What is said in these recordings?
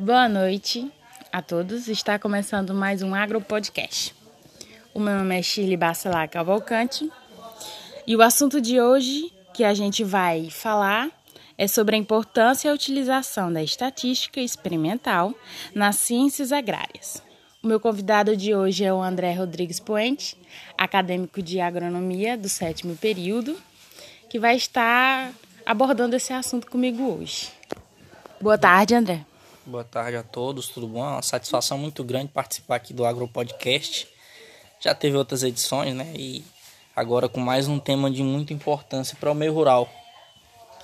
Boa noite a todos. Está começando mais um Agro Podcast. O meu nome é Shirley Bacelar Cavalcante e o assunto de hoje que a gente vai falar é sobre a importância e a utilização da estatística experimental nas ciências agrárias. O meu convidado de hoje é o André Rodrigues Poente, acadêmico de agronomia do sétimo período, que vai estar abordando esse assunto comigo hoje. Boa tarde, André. Boa tarde a todos, tudo bom? É uma satisfação muito grande participar aqui do Agro Podcast. Já teve outras edições, né? E agora com mais um tema de muita importância para o meio rural,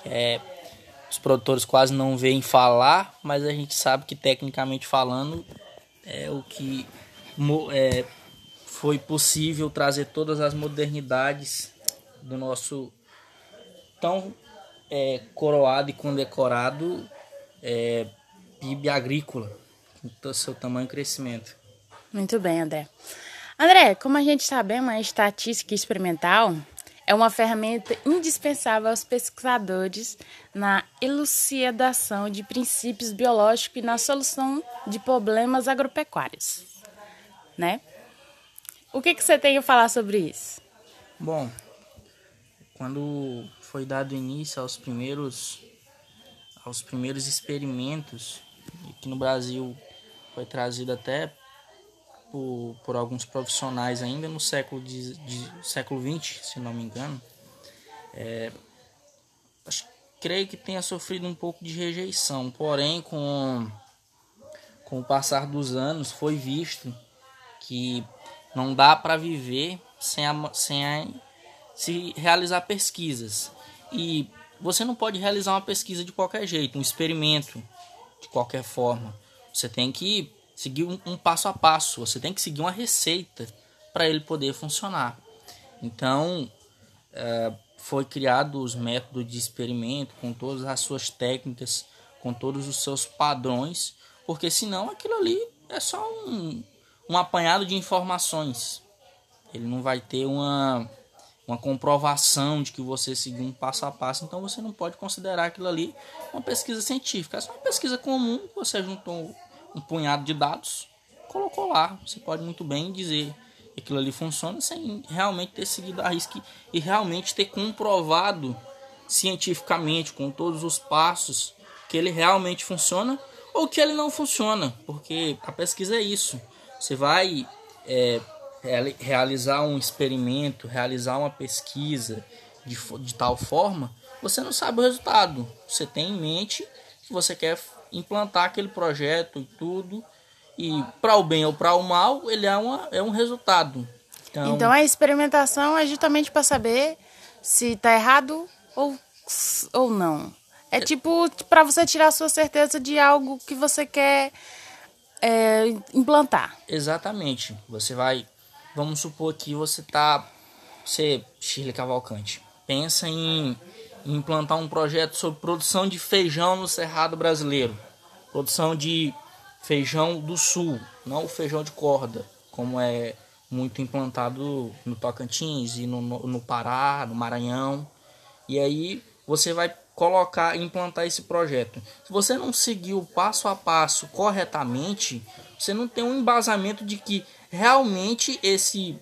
que é os produtores quase não veem falar, mas a gente sabe que tecnicamente falando é o que é, foi possível trazer todas as modernidades do nosso tão é, coroado e condecorado é, PIB agrícola, com seu tamanho e crescimento. Muito bem, André. André, como a gente sabe, a estatística experimental é uma ferramenta indispensável aos pesquisadores na elucidação de princípios biológicos e na solução de problemas agropecuários, né? O que, que você tem a falar sobre isso? Bom, quando foi dado início aos primeiros aos primeiros experimentos que no Brasil foi trazido até por, por alguns profissionais ainda no século de, de século 20, se não me engano. É, acho, creio que tenha sofrido um pouco de rejeição, porém com com o passar dos anos foi visto que não dá para viver sem, a, sem a, se realizar pesquisas. E você não pode realizar uma pesquisa de qualquer jeito, um experimento de qualquer forma. Você tem que seguir um, um passo a passo, você tem que seguir uma receita para ele poder funcionar. Então, é, foi criado os métodos de experimento com todas as suas técnicas, com todos os seus padrões, porque senão aquilo ali é só um, um apanhado de informações. Ele não vai ter uma uma comprovação de que você seguiu um passo a passo, então você não pode considerar aquilo ali uma pesquisa científica. É uma pesquisa comum, você juntou um punhado de dados, colocou lá. Você pode muito bem dizer que aquilo ali funciona sem realmente ter seguido a risca e realmente ter comprovado cientificamente, com todos os passos, que ele realmente funciona ou que ele não funciona, porque a pesquisa é isso. Você vai é, realizar um experimento, realizar uma pesquisa de, de tal forma, você não sabe o resultado. Você tem em mente que você quer implantar aquele projeto e tudo, e para o bem ou para o mal, ele é, uma, é um resultado. Então, então a experimentação é justamente para saber se está errado ou, ou não. É, é tipo para você tirar a sua certeza de algo que você quer é, implantar. Exatamente. Você vai Vamos supor que você tá. Você, Shirley Cavalcante, pensa em, implantar um projeto sobre produção de feijão no Cerrado brasileiro. Produção de feijão do sul, não o feijão de corda, como é muito implantado no Tocantins e no, no, no Pará, no Maranhão. E aí você vai colocar, implantar esse projeto. Se você não seguir o passo a passo corretamente, você não tem um embasamento de que realmente esse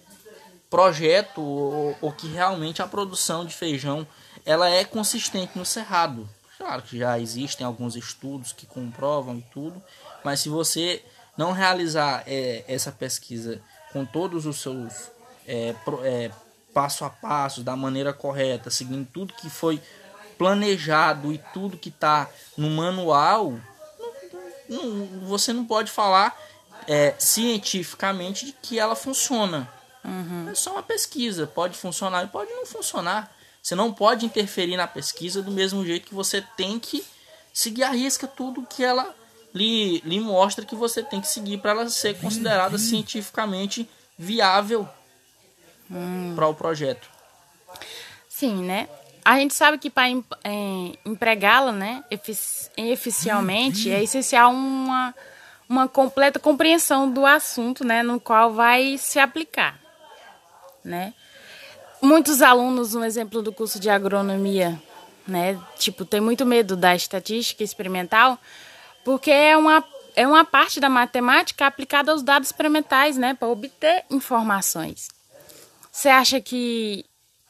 projeto ou, que realmente a produção de feijão ela é consistente no cerrado. Claro que já existem alguns estudos que comprovam e tudo, mas se você não realizar é, essa pesquisa com todos os seus é, pro, é, passo a passo, da maneira correta, seguindo tudo que foi planejado e tudo que está no manual, não, não, você não pode falar é, cientificamente de que ela funciona. Uhum. É só uma pesquisa, pode funcionar e pode não funcionar. Você não pode interferir na pesquisa do mesmo jeito que você tem que seguir a risca tudo que ela lhe, lhe mostra que você tem que seguir para ela ser considerada cientificamente viável hum. para o projeto. Sim, né? A gente sabe que para é, empregá-la, né, eficialmente, é essencial uma uma completa compreensão do assunto, né, no qual vai se aplicar, né? Muitos alunos, um exemplo do curso de agronomia, né, tipo, tem muito medo da estatística experimental, porque é uma é uma parte da matemática aplicada aos dados experimentais, né, para obter informações. Você acha que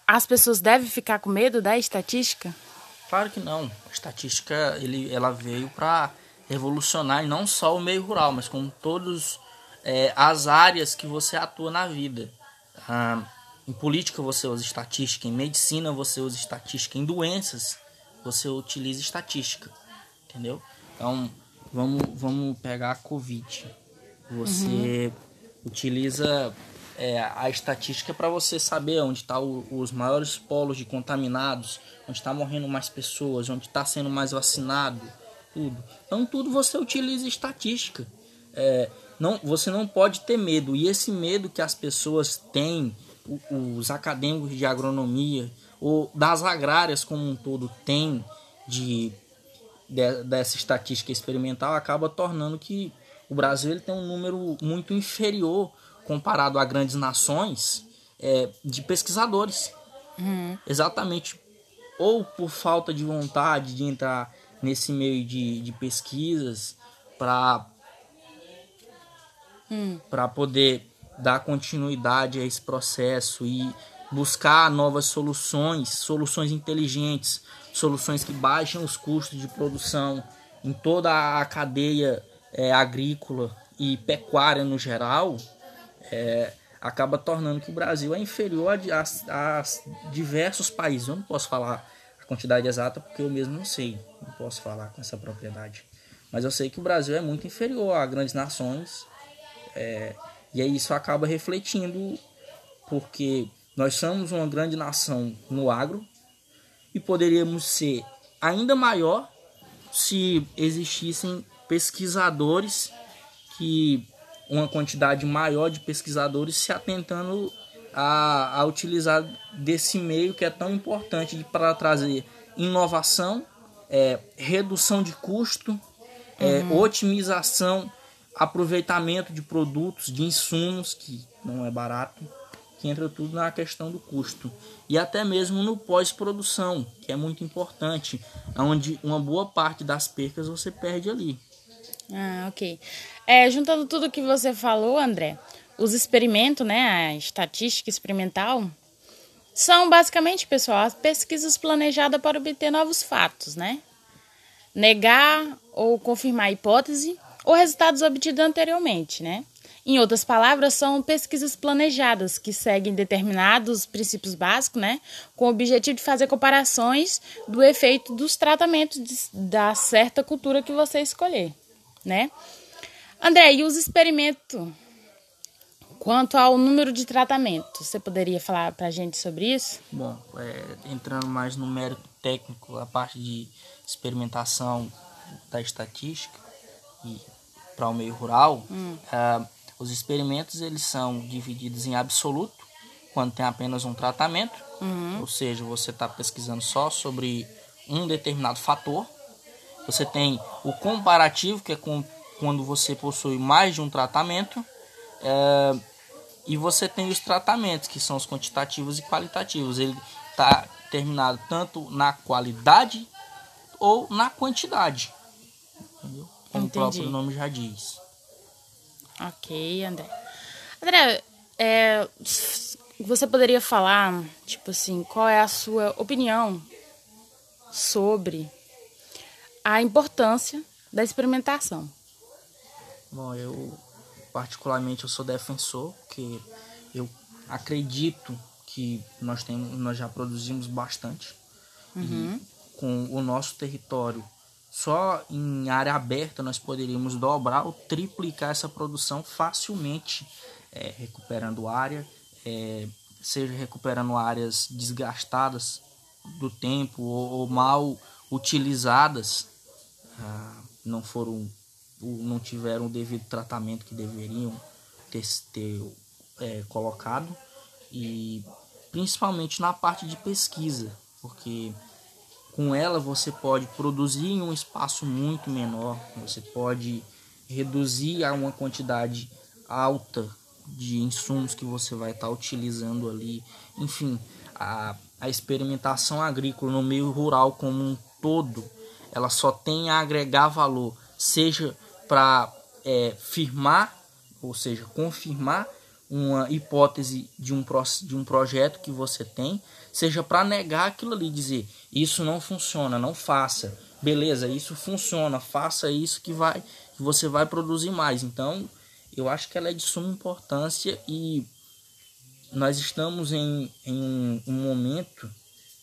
as pessoas devem ficar com medo da estatística? Claro que não. A estatística ele, ela veio para revolucionar não só o meio rural, mas como todas é, as áreas que você atua na vida. Ah, em política você usa estatística, em medicina você usa estatística, em doenças você utiliza estatística, entendeu? Então vamos, vamos pegar a Covid. Você uhum. utiliza é, a estatística para você saber onde estão tá os maiores polos de contaminados, onde está morrendo mais pessoas, onde está sendo mais vacinado, tudo. Então tudo você utiliza estatística. É, não, você não pode ter medo. E esse medo que as pessoas têm, os acadêmicos de agronomia, ou das agrárias como um todo têm de, de, dessa estatística experimental, acaba tornando que o Brasil ele tem um número muito inferior comparado a grandes nações é, de pesquisadores. Uhum. Exatamente. Ou por falta de vontade de entrar nesse meio de, de pesquisas para hum. para poder dar continuidade a esse processo e buscar novas soluções, soluções inteligentes, soluções que baixem os custos de produção em toda a cadeia é, agrícola e pecuária no geral, é, acaba tornando que o Brasil é inferior a, a, a, diversos países. Eu não posso falar a quantidade exata porque eu mesmo não sei, não posso falar com essa propriedade. Mas eu sei que o Brasil é muito inferior a grandes nações é, e aí isso acaba refletindo porque nós somos uma grande nação no agro e poderíamos ser ainda maior se existissem pesquisadores que uma quantidade maior de pesquisadores se atentando a, a utilizar desse meio que é tão importante para trazer inovação, é, redução de custo, é, uhum. otimização, aproveitamento de produtos, de insumos, que não é barato, que entra tudo na questão do custo. E até mesmo no pós-produção, que é muito importante, onde uma boa parte das percas você perde ali. Ah, ok. É, juntando tudo que você falou, André, os experimentos, né, a estatística experimental, são basicamente, pessoal, as pesquisas planejadas para obter novos fatos, né? Negar ou confirmar a hipótese ou resultados obtidos anteriormente, né? Em outras palavras, são pesquisas planejadas que seguem determinados princípios básicos, né, com o objetivo de fazer comparações do efeito dos tratamentos de, da certa cultura que você escolher né? André, e os experimentos? Quanto ao número de tratamentos, você poderia falar para a gente sobre isso? Bom, é, entrando mais no mérito técnico, a parte de experimentação da estatística e para o meio rural, hum. é, os experimentos eles são divididos em absoluto, quando tem apenas um tratamento, uhum. ou seja, você está pesquisando só sobre um determinado fator, você tem o comparativo, que é com, quando você possui mais de um tratamento. É, e você tem os tratamentos, que são os quantitativos e qualitativos. Ele está terminado tanto na qualidade ou na quantidade. Entendeu? Como Entendi. o próprio nome já diz. Ok, André. André, é, você poderia falar, tipo assim, qual é a sua opinião sobre a importância da experimentação. Bom, eu particularmente eu sou defensor, que eu acredito que nós temos, nós já produzimos bastante uhum. e com o nosso território só em área aberta nós poderíamos dobrar ou triplicar essa produção facilmente, é, recuperando área, é, seja recuperando áreas desgastadas do tempo ou, ou mal utilizadas ah, não foram não tiveram o devido tratamento que deveriam ter, ter é, colocado. E principalmente na parte de pesquisa porque com ela você pode produzir em um espaço muito menor você pode reduzir a uma quantidade alta de insumos que você vai estar utilizando ali. Enfim a, a experimentação agrícola no meio rural como um todo ela só tem a agregar valor, seja para é, firmar, ou seja, confirmar uma hipótese de um, de um projeto que você tem, seja para negar aquilo ali, dizer isso não funciona, não faça. Beleza, isso funciona, faça isso que vai que você vai produzir mais. Então, eu acho que ela é de suma importância e nós estamos em, em um, um momento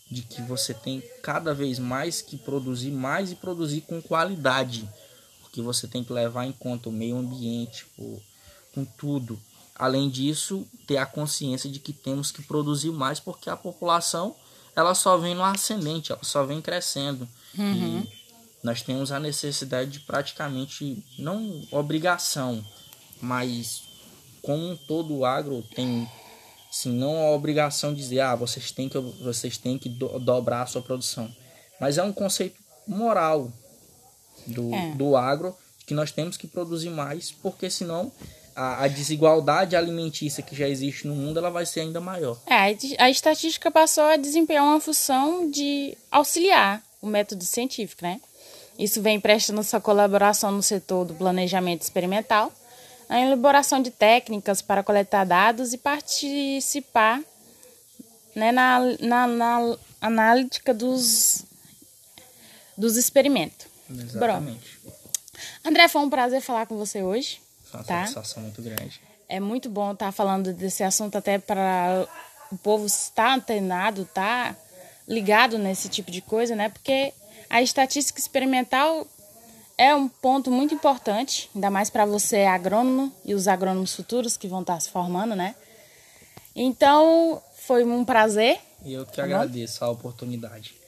de que você tem cada vez mais que produzir mais e produzir com qualidade, porque você tem que levar em conta o meio ambiente, com tudo. Além disso, ter a consciência de que temos que produzir mais, porque a população ela só vem no ascendente, ela só vem crescendo. Uhum. E nós temos a necessidade de praticamente, não obrigação, mas como todo o agro tem, assim, não a obrigação de dizer, ah, vocês têm que, vocês têm que do, dobrar a sua produção. Mas é um conceito moral do, é. do agro que nós temos que produzir mais, porque senão a, a, desigualdade alimentícia que já existe no mundo ela vai ser ainda maior. É, a estatística passou a desempenhar uma função de auxiliar o método científico, né? Isso vem prestando sua colaboração no setor do planejamento experimental, a elaboração de técnicas para coletar dados e participar né, na, na, na analítica dos, dos experimentos. Exatamente. André, foi um prazer falar com você hoje. Foi uma tá? satisfação muito grande. É muito bom estar falando desse assunto até para o povo estar antenado, estar tá ligado nesse tipo de coisa, né? Porque a estatística experimental é um ponto muito importante, ainda mais para você agrônomo e os agrônomos futuros que vão estar se formando, né? Então, foi um prazer. E eu que tá agradeço a oportunidade.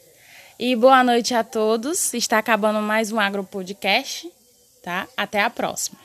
E boa noite a todos. Está acabando mais um Agro Podcast, tá? Até a próxima.